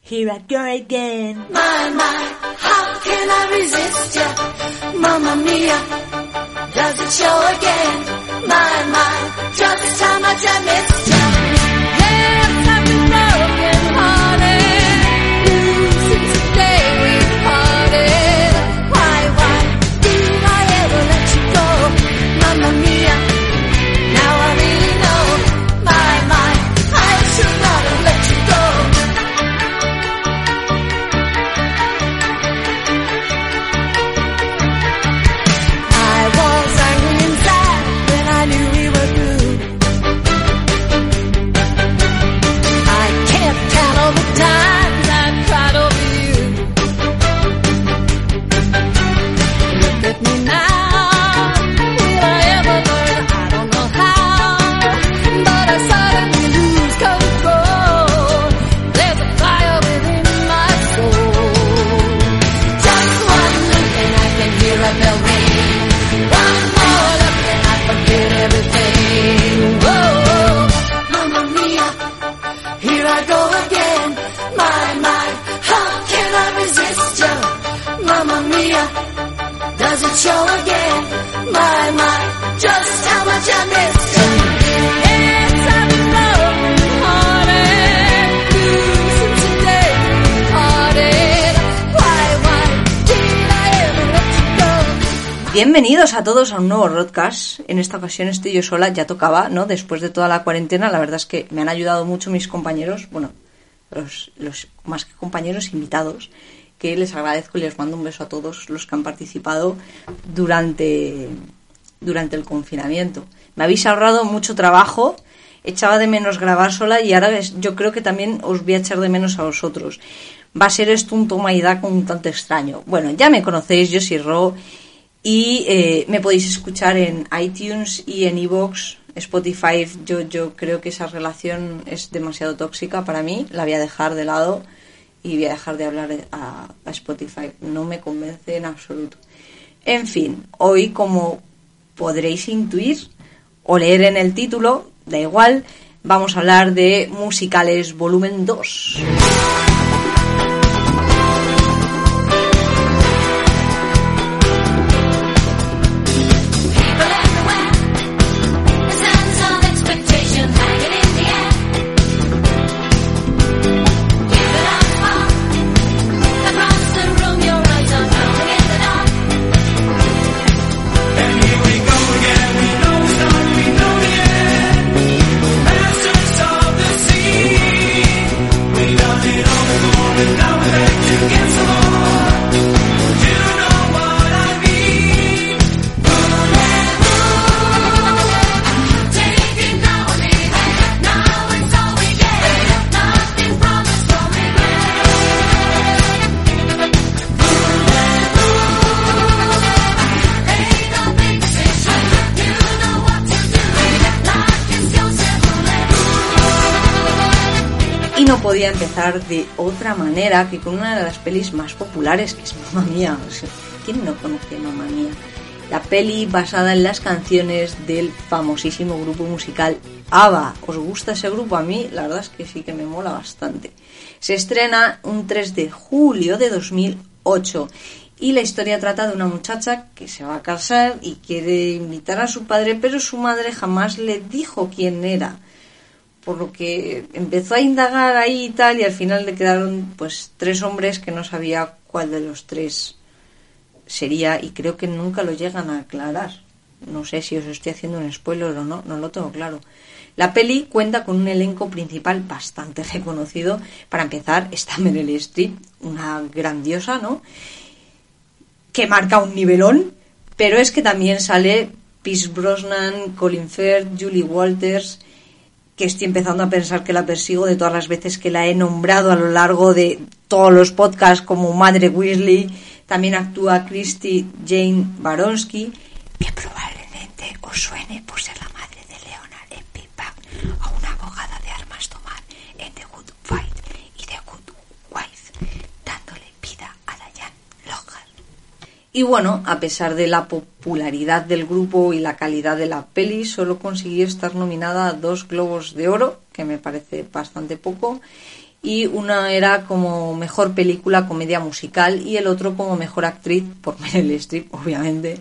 here I go again. My, my, how can I resist ya? Mamma mia, does it show again? My, my, just how much I missed ya. Bienvenidos a todos a un nuevo podcast. En esta ocasión estoy yo sola, ya tocaba, ¿no? Después de toda la cuarentena, la verdad es que me han ayudado mucho mis compañeros, bueno, los, más que compañeros, invitados, que les agradezco y les mando un beso a todos los que han participado durante, durante el confinamiento. Me habéis ahorrado mucho trabajo, echaba de menos grabar sola y ahora yo creo que también os voy a echar de menos a vosotros. Va a ser esto un toma y daca un tanto extraño. Bueno, ya me conocéis, yo soy Ro y eh, me podéis escuchar en iTunes y en iVoox, Spotify. Yo, yo creo que esa relación es demasiado tóxica para mí, la voy a dejar de lado y voy a dejar de hablar a, a Spotify. No me convence en absoluto. En fin, hoy como podréis intuir o leer en el título, da igual, vamos a hablar de musicales volumen 2. No podía empezar de otra manera que con una de las pelis más populares, que es Mamma Mía. ¿Quién no conoce Mamma Mía? La peli basada en las canciones del famosísimo grupo musical ABBA. ¿Os gusta ese grupo? A mí la verdad es que sí que me mola bastante. Se estrena un 3 de julio de 2008 y la historia trata de una muchacha que se va a casar y quiere invitar a su padre, pero su madre jamás le dijo quién era por lo que empezó a indagar ahí y tal y al final le quedaron pues tres hombres que no sabía cuál de los tres sería y creo que nunca lo llegan a aclarar. No sé si os estoy haciendo un spoiler o no, no lo tengo claro. La peli cuenta con un elenco principal bastante reconocido. Para empezar, está Meryl Streep, una grandiosa, ¿no? Que marca un nivelón, pero es que también sale Pierce Brosnan, Colin Firth, Julie Walters, que estoy empezando a pensar que la persigo de todas las veces que la he nombrado a lo largo de todos los podcasts como Madre Weasley. También actúa Christy Jane Baronsky, que probablemente os suene por ser la madre de Leonard en Big Bang o una abogada de armas tomar en The Good Fight y The Good Wife, dándole vida a Diane Logan. Y bueno, a pesar de la popularidad del grupo y la calidad de la peli, solo consiguió estar nominada a dos Globos de Oro, que me parece bastante poco, y una era como mejor película comedia musical y el otro como mejor actriz por Meryl Streep, obviamente.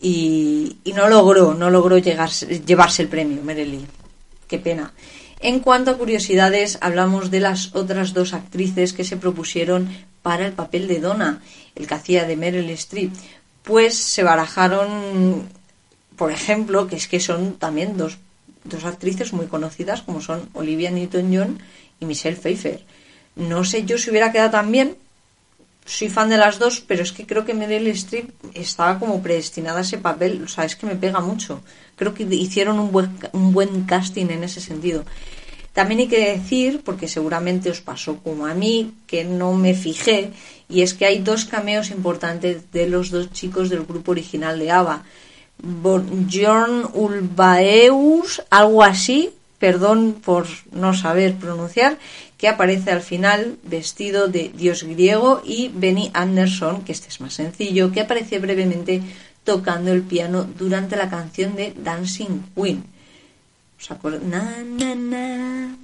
Y, no logró, no logró llegarse- llevarse el premio, Meryl. Qué pena. En cuanto a curiosidades, hablamos de las otras dos actrices que se propusieron para el papel de Donna, el que hacía de Meryl Streep. Pues se barajaron, por ejemplo, que es que son también dos, dos actrices muy conocidas, como son Olivia Newton-John y Michelle Pfeiffer. No sé yo si hubiera quedado tan bien, soy fan de las dos, pero es que creo que Meryl Streep estaba como predestinada a ese papel. O sea, es que me pega mucho. Creo que hicieron un buen, un buen casting en ese sentido. También hay que decir, porque seguramente os pasó como a mí, que no me fijé, y es que hay dos cameos importantes de los dos chicos del grupo original de ABBA. Bjorn Ulvaeus, algo así, perdón por no saber pronunciar, que aparece al final vestido de dios griego, y Benny Anderson, que este es más sencillo, que aparece brevemente tocando el piano durante la canción de Dancing Queen. ¿Os na.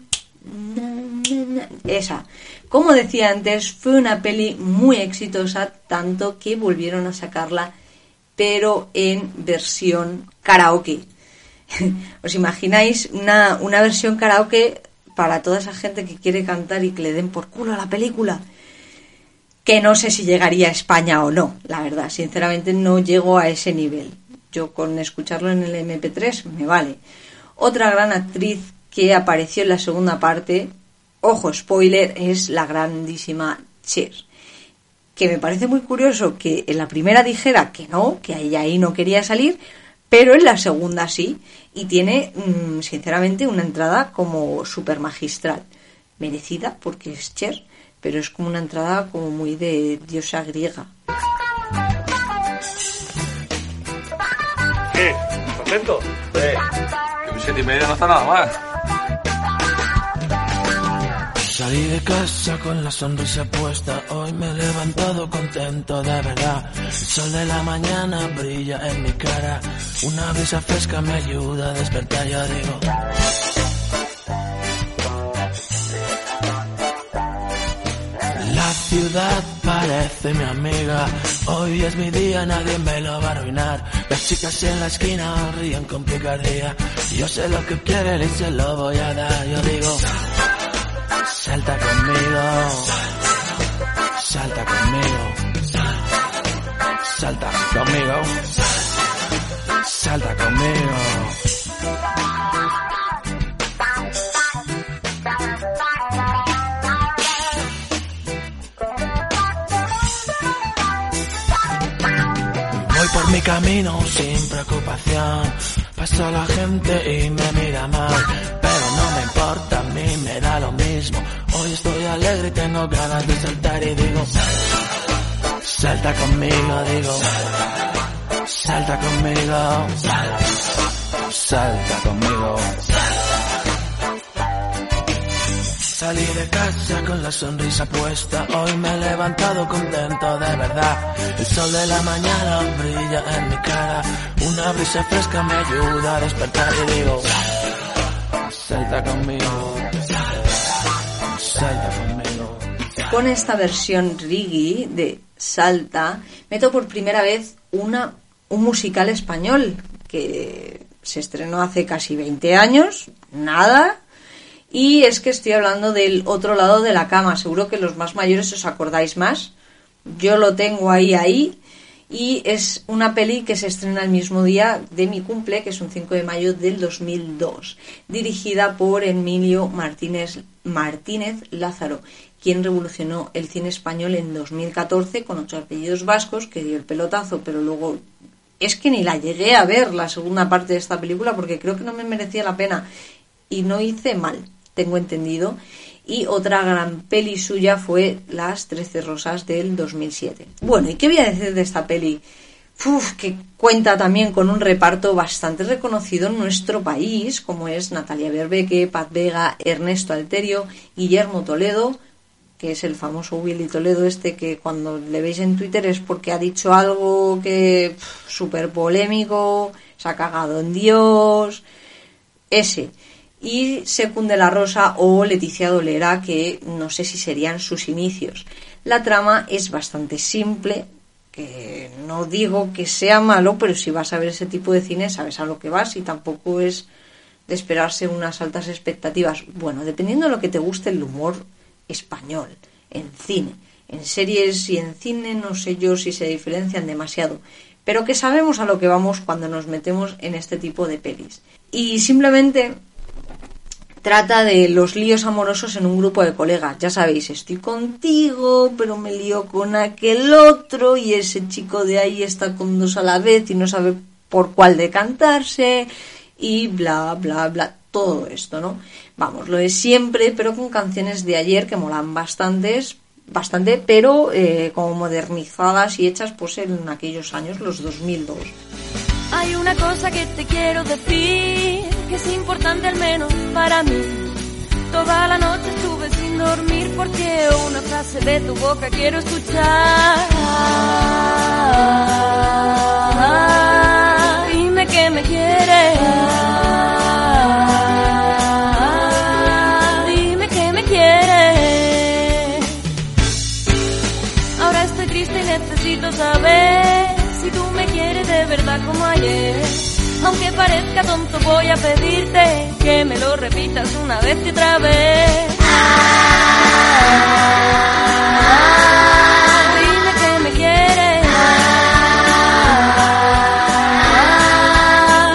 Esa. Como decía antes, fue una peli muy exitosa, tanto que volvieron a sacarla, pero en versión karaoke. ¿Os imagináis una, una versión karaoke para toda esa gente que quiere cantar y que le den por culo a la película? Que no sé si llegaría a España o no, la verdad. Sinceramente no llego a ese nivel. Yo con escucharlo en el MP3 me vale. Otra gran actriz que apareció en la segunda parte, ojo, spoiler, es la grandísima Cher. Que me parece muy curioso que en la primera dijera que no, que ella ahí no quería salir, pero en la segunda sí. Y tiene, mm, sinceramente, una entrada como super magistral. Merecida porque es Cher, pero es como una entrada como muy de diosa griega. ¿Qué? ¿Contento? Eh, que siete y media no está nada mal. Salí de casa con la sonrisa puesta, hoy me he levantado contento de verdad. El sol de la mañana brilla en mi cara, una brisa fresca me ayuda a despertar, yo digo. La ciudad parece mi amiga, hoy es mi día, nadie me lo va a arruinar. Las chicas en la esquina ríen con picardía, yo sé lo que quieren y se lo voy a dar, yo digo. Salta conmigo. Salta conmigo. Salta conmigo. Salta conmigo. Voy por mi camino sin preocupación. Pasa la gente y me mira mal, importa, a mí me da lo mismo. Hoy estoy alegre y tengo ganas de saltar y digo, salta conmigo, digo, salta conmigo, salta conmigo. Salí de casa con la sonrisa puesta, hoy me he levantado contento de verdad. El sol de la mañana brilla en mi cara, una brisa fresca me ayuda a despertar y digo, salta conmigo, salta conmigo. Con esta versión reggae de Salta, meto por primera vez una, un musical español que se estrenó hace casi 20 años, nada, y es que estoy hablando del otro lado de la cama. Seguro que los más mayores os acordáis más. Yo lo tengo ahí, ahí. Y es una peli que se estrena el mismo día de mi cumple, que es un 5 de mayo del 2002. Dirigida por Emilio Martínez, Martínez Lázaro, quien revolucionó el cine español en 2014 con ocho apellidos vascos, que dio el pelotazo, pero luego es que ni la llegué a ver la segunda parte de esta película porque creo que no me merecía la pena. y no hice mal, tengo entendido. Y otra gran peli suya fue Las Trece Rosas del 2007. Bueno, ¿y qué voy a decir de esta peli? Uf, que cuenta también con un reparto bastante reconocido en nuestro país, como es Natalia Berbeque, Pat Vega, Ernesto Alterio, Guillermo Toledo, que es el famoso Willy Toledo este que cuando le veis en Twitter es porque ha dicho algo que súper polémico, se ha cagado en Dios, ese. Y Secunde la Rosa o Leticia Dolera, que no sé si serían sus inicios. La trama es bastante simple, que no digo que sea malo, pero si vas a ver ese tipo de cine sabes a lo que vas y tampoco es de esperarse unas altas expectativas. Bueno, dependiendo de lo que te guste el humor español, en cine, en series y en cine no sé yo si se diferencian demasiado, pero que sabemos a lo que vamos cuando nos metemos en este tipo de pelis. Y simplemente trata de los líos amorosos en un grupo de colegas. Ya sabéis, estoy contigo, pero me lío con aquel otro y ese chico de ahí está con dos a la vez y no sabe por cuál decantarse y bla, bla, bla. Todo esto, ¿no? Vamos, lo de siempre, pero con canciones de ayer que molan bastantes, bastante, pero eh, como modernizadas y hechas pues en aquellos años, los 2002. Hay una cosa que te quiero decir, que es importante al menos para mí. Toda la noche estuve sin dormir porque una frase de tu boca quiero escuchar. Dime que me quieres. Dime que me quieres. Ahora estoy triste y necesito saber de verdad como ayer. Aunque parezca tonto voy a pedirte que me lo repitas una vez y otra vez. Dime que me quieres.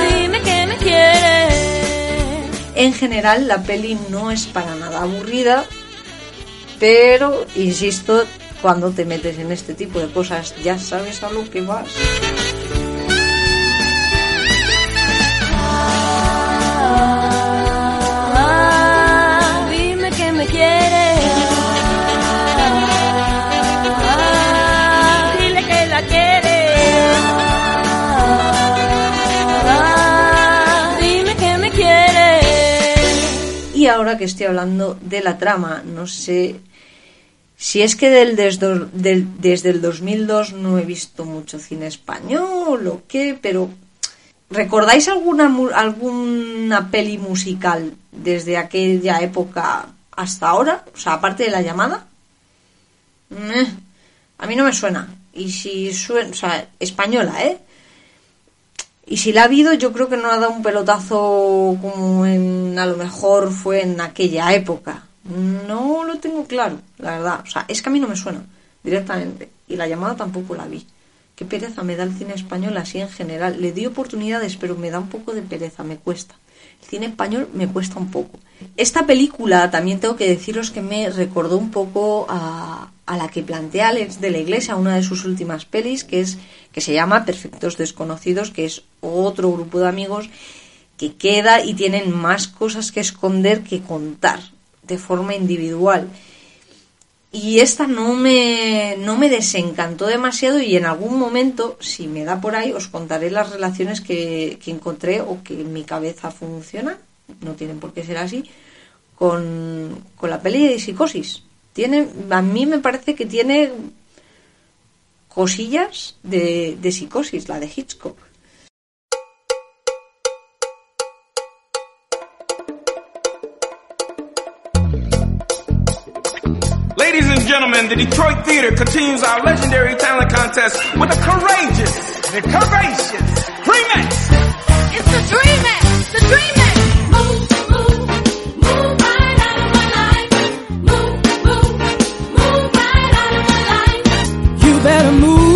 Dime que me quieres. En general, la peli no es para nada aburrida, pero, insisto, cuando te metes en este tipo de cosas ya sabes a lo que vas. Ahora que estoy hablando de la trama, no sé si es que del, desde, del- desde el 2002 no he visto mucho cine español o qué, pero ¿recordáis alguna, alguna peli musical desde aquella época hasta ahora? O sea, aparte de la llamada. Meh, a mí no me suena. Y si suena, o sea, española, ¿eh? Y si la ha habido, yo creo que no ha dado un pelotazo como en, a lo mejor fue en aquella época. No lo tengo claro, la verdad. O sea, es que a mí no me suena directamente. Y la llamada tampoco la vi. Qué pereza me da el cine español así en general. Le di oportunidades, pero me da un poco de pereza, me cuesta. El cine español me cuesta un poco. Esta película también tengo que deciros que me recordó un poco a, a la que plantea Alex de la Iglesia, una de sus últimas pelis, que es que se llama Perfectos Desconocidos, que es otro grupo de amigos que queda y tienen más cosas que esconder que contar de forma individual. Y esta no me, no me desencantó demasiado y en algún momento, si me da por ahí, os contaré las relaciones que, que encontré o que en mi cabeza funcionan, no tienen por qué ser así, con, con la peli de psicosis. Tiene, a mí me parece que tiene cosillas de, de psicosis, la de Hitchcock. Gentlemen, the Detroit Theater continues our legendary talent contest with a courageous and courageous remix. It's the dreaming, the dreaming. Move, move, move right out of my life. Move, move, move right out of my life. You better move.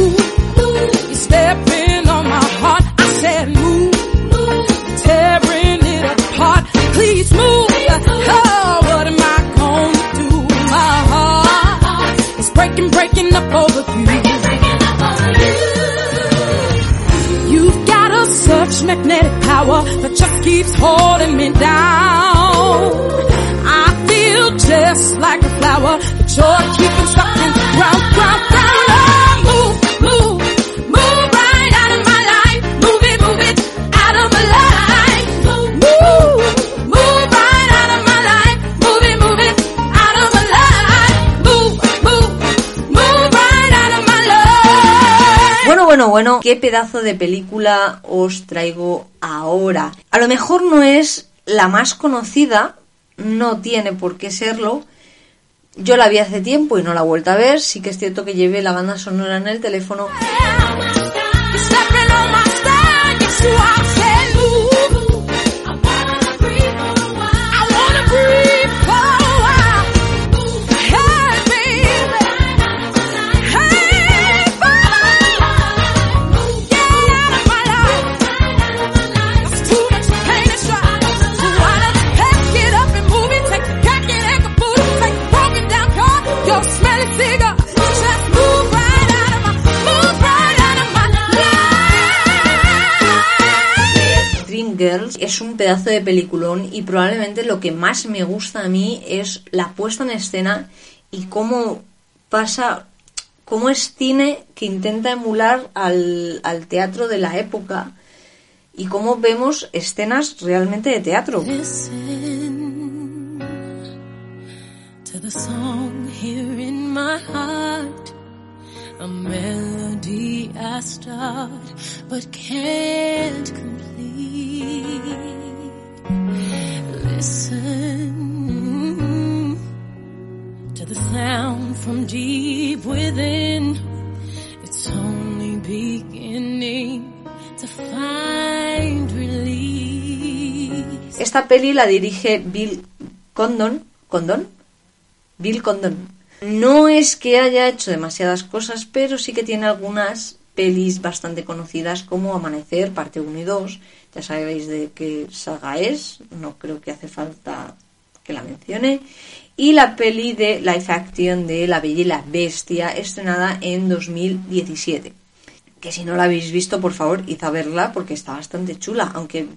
Keeps holding me down. I feel just like a flower. The joy keeping sucking Bueno, qué pedazo de película os traigo ahora. A lo mejor no es la más conocida, no tiene por qué serlo. Yo la vi hace tiempo y no la he vuelto a ver. Sí que es cierto que llevé la banda sonora en el teléfono. Pedazo de peliculón y probablemente lo que más me gusta a mí es la puesta en escena y cómo pasa, cómo es cine que intenta emular al, al teatro de la época y cómo vemos escenas realmente de teatro. A melody I start but can't complete. Esta peli la dirige Bill Condon. ¿Condon? Bill Condon. No es que haya hecho demasiadas cosas, pero sí que tiene algunas pelis bastante conocidas como Amanecer, parte 1 y 2. Ya sabéis de qué saga es, no creo que hace falta que la mencione. Y la peli de live action de La Bella y la Bestia, estrenada en 2017. Que si no la habéis visto, por favor, id a verla porque está bastante chula. Aunque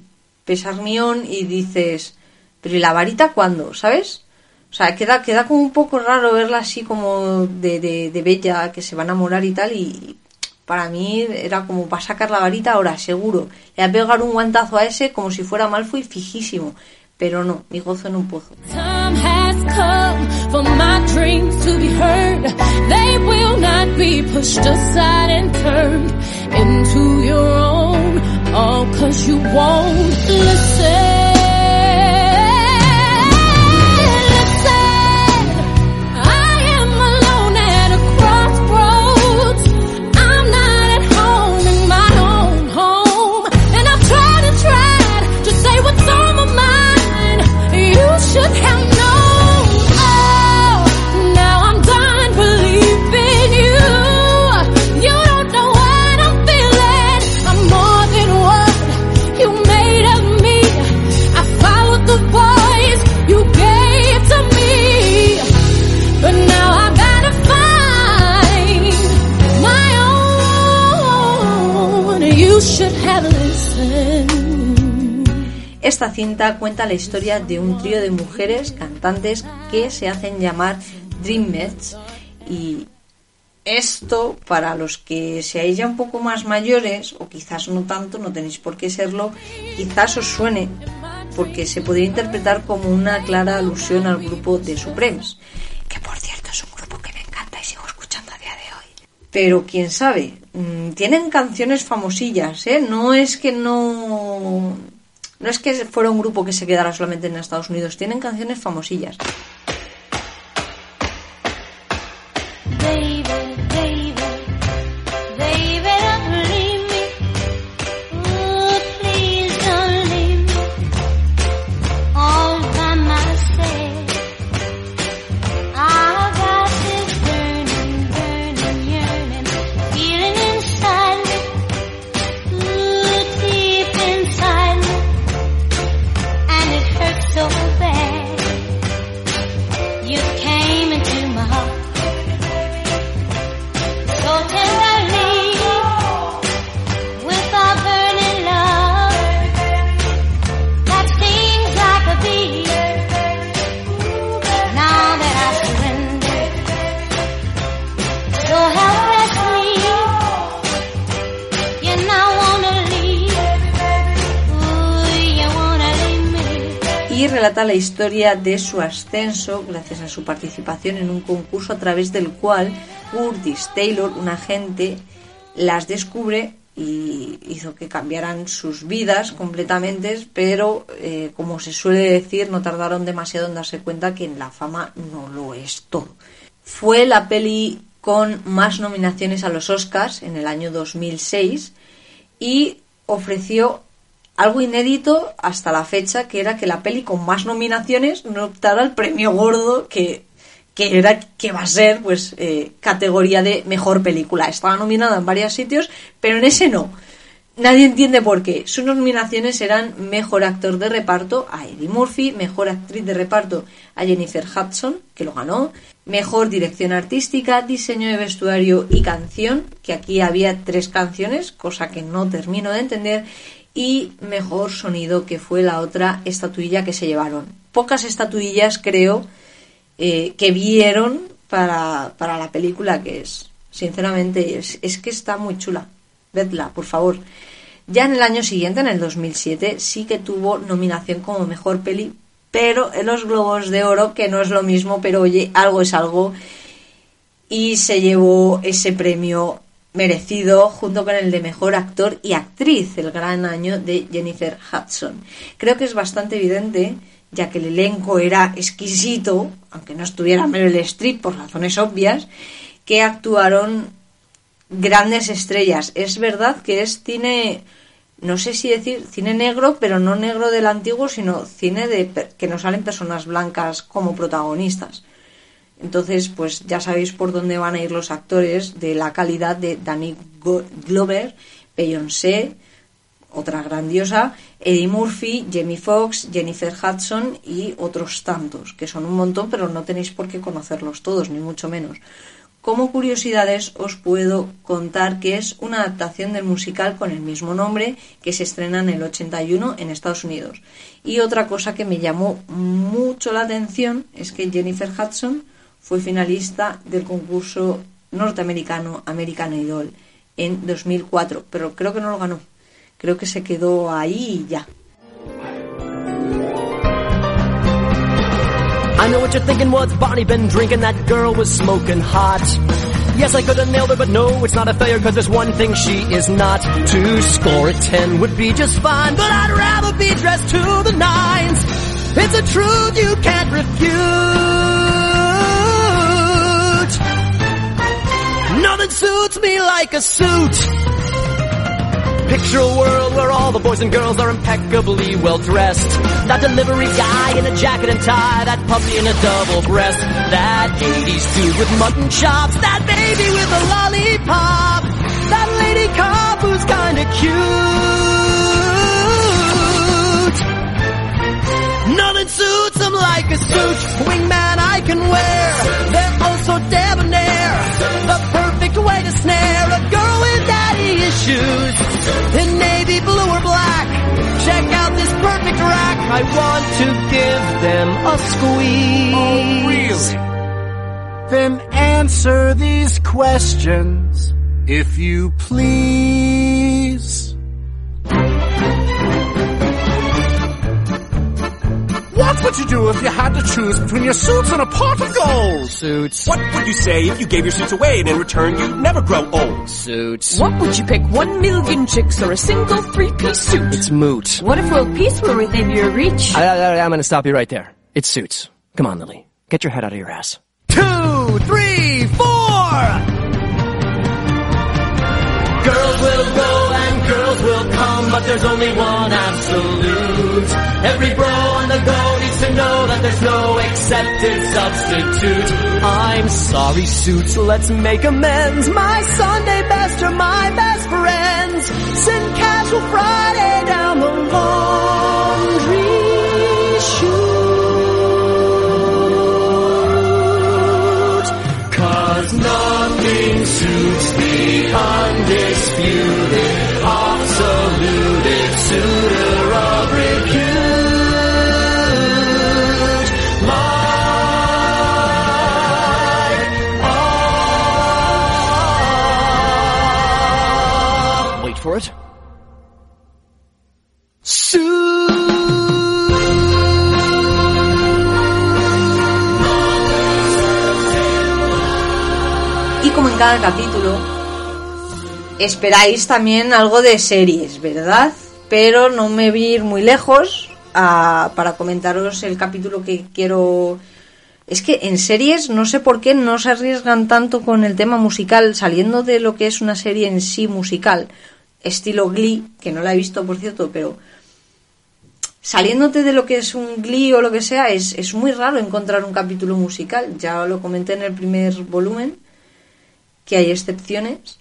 pesa armión y dices, pero ¿y la varita cuándo? ¿Sabes? O sea, queda, queda como un poco raro verla así como de, de, bella, que se va a enamorar y tal. Y para mí era como, va a sacar la varita ahora, seguro. Le va a pegar un guantazo a ese como si fuera Malfoy fijísimo. Pero no, mi gozo en un pozo. All cause you won't. Listen. Esta cinta cuenta la historia de un trío de mujeres cantantes que se hacen llamar Dreammates y esto para los que seáis ya un poco más mayores o quizás no tanto, no tenéis por qué serlo, quizás os suene porque se podría interpretar como una clara alusión al grupo de Supremes, cierto es un grupo que me encanta y sigo escuchando a día de hoy. Pero quién sabe, mm, tienen canciones famosillas, ¿eh? No es que no no es que fuera un grupo que se quedara solamente en Estados Unidos, tienen canciones famosillas. La historia de su ascenso gracias a su participación en un concurso a través del cual Curtis Taylor, un agente, las descubre y hizo que cambiaran sus vidas completamente, pero eh, como se suele decir, no tardaron demasiado en darse cuenta que la fama no lo es todo. Fue la peli con más nominaciones a los Oscars en el año 2006 y ofreció algo inédito hasta la fecha, que era que la peli con más nominaciones no optara al premio gordo que, que era que va a ser pues eh, categoría de mejor película. Estaba nominada en varios sitios, pero en ese no. Nadie entiende por qué. Sus nominaciones eran Mejor Actor de Reparto a Eddie Murphy, Mejor Actriz de Reparto a Jennifer Hudson, que lo ganó, Mejor Dirección Artística, Diseño de Vestuario y Canción, que aquí había tres canciones, cosa que no termino de entender, y Mejor Sonido, que fue la otra estatuilla que se llevaron. Pocas estatuillas, creo, eh, que vieron para, para la película que es. Sinceramente, es, es que está muy chula. Vedla, por favor. Ya en el año siguiente, en el 2007, sí que tuvo nominación como mejor peli, pero en los Globos de Oro, que no es lo mismo, pero oye, algo es algo, y se llevó ese premio merecido junto con el de mejor actor y actriz, el gran año de Jennifer Hudson. Creo que es bastante evidente, ya que el elenco era exquisito, aunque no estuviera Meryl Streep por razones obvias, que actuaron grandes estrellas. Es verdad que es cine, no sé si decir cine negro, pero no negro del antiguo, sino cine de que no salen personas blancas como protagonistas. Entonces, pues ya sabéis por dónde van a ir los actores de la calidad de Danny Glover, Beyoncé, otra grandiosa, Eddie Murphy, Jamie Foxx, Jennifer Hudson y otros tantos, que son un montón, pero no tenéis por qué conocerlos todos, ni mucho menos. Como curiosidades os puedo contar que es una adaptación del musical con el mismo nombre que se estrena en el 81 en Estados Unidos. Y otra cosa que me llamó mucho la atención es que Jennifer Hudson fue finalista del concurso norteamericano American Idol en 2004, pero creo que no lo ganó. Creo que se quedó ahí y ya. I know what you're thinking, what's Barney been drinking? That girl was smoking hot. Yes, I could have nailed her, but no, it's not a failure, cause there's one thing she is not. To score a 10 would be just fine, but I'd rather be dressed to the nines. It's a truth you can't refute. Nothing suits me like a suit. Picture a world where all the boys and girls are impeccably well dressed. That delivery guy in a jacket and tie, that puppy in a double breast, that 80s dude with mutton chops, that baby with a lollipop, that lady cop who's kinda cute. Nothing suits him like a suit. I want to give them a squeeze. Oh, then answer these questions, if you please. Would you do if you had to choose between your suits and a pot of gold? Suits. What would you say if you gave your suits away and in return you'd never grow old? Suits. What would you pick, one million chicks or a single three-piece suit? It's moot. What if world peace were within your reach? I, I, I'm gonna stop you right there. It's suits. Come on, Lily. Get your head out of your ass. Two, three, four! Girls will go and girls will come, but there's only one absolute. Every bro on the go needs to know that there's no accepted substitute. I'm sorry, suits, let's make amends. My Sunday best are my best friends. Send casual Friday down the laundry chute. Cause nothing suits the undisputed, absolute suitor cada capítulo, esperáis también algo de series, ¿verdad? Pero no me voy a ir muy lejos a- para comentaros el capítulo que quiero... Es que en series no sé por qué no se arriesgan tanto con el tema musical, saliendo de lo que es una serie en sí musical, estilo Glee, que no la he visto por cierto, pero saliéndote de lo que es un Glee o lo que sea, es, es muy raro encontrar un capítulo musical. Ya lo comenté en el primer volumen, que hay excepciones.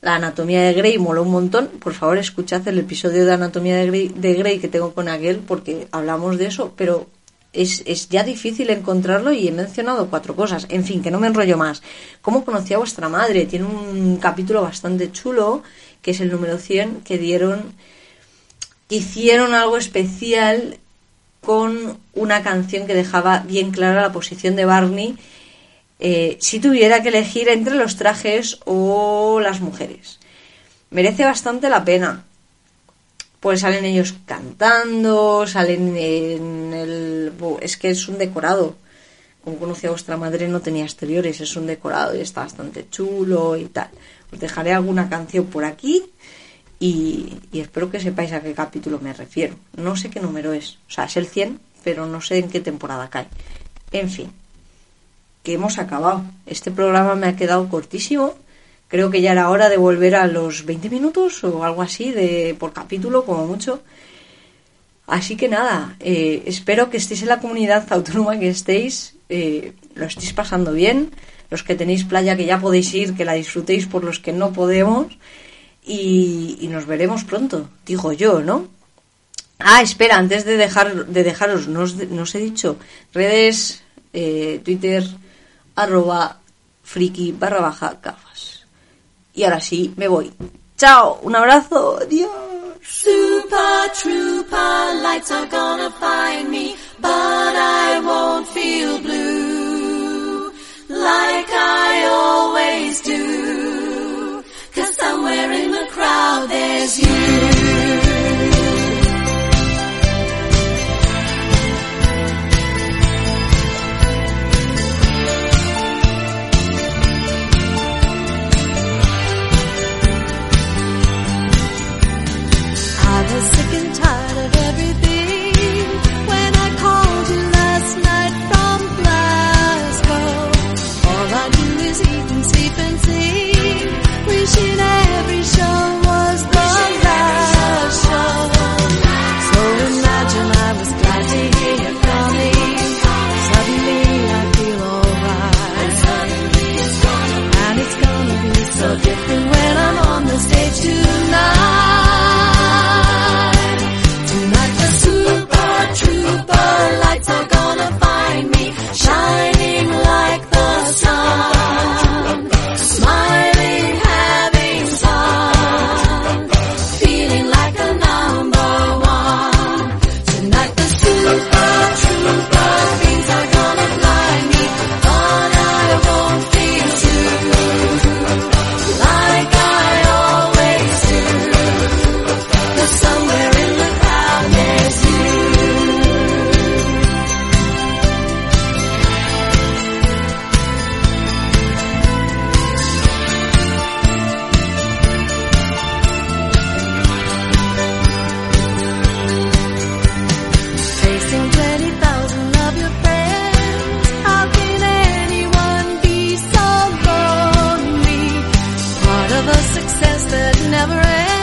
La anatomía de Grey moló un montón. Por favor, escuchad el episodio de anatomía de Grey, que tengo con Aguel porque hablamos de eso, pero es, es ya difícil encontrarlo y he mencionado cuatro cosas. En fin, que no me enrollo más. ¿Cómo conocí a vuestra madre? Tiene un capítulo bastante chulo, que es el número 100, que dieron, que hicieron algo especial con una canción que dejaba bien clara la posición de Barney eh, si tuviera que elegir entre los trajes o las mujeres. Merece bastante la pena. Pues salen ellos cantando, salen en el... Es que es un decorado. Como conocí a vuestra madre no tenía exteriores, es un decorado y está bastante chulo y tal. Os dejaré alguna canción por aquí y, y espero que sepáis a qué capítulo me refiero. No sé qué número es, o sea, es el 100, pero no sé en qué temporada cae. En fin, que hemos acabado. Este programa me ha quedado cortísimo. Creo que ya era hora de volver a los 20 minutos o algo así de por capítulo, como mucho. Así que nada, eh, espero que estéis en la comunidad autónoma que estéis, eh, lo estéis pasando bien. Los que tenéis playa que ya podéis ir, que la disfrutéis por los que no podemos. Y, nos veremos pronto, digo yo, ¿no? Ah, espera, antes de dejar de dejaros, no os, no os he dicho, redes, eh, Twitter, arroba friki barra baja gafas. Y ahora sí, me voy. Chao, un abrazo, adiós. Super trooper lights are gonna find me, but I won't feel blue like I always do. Cause somewhere in the crowd there's you. Success that never ends.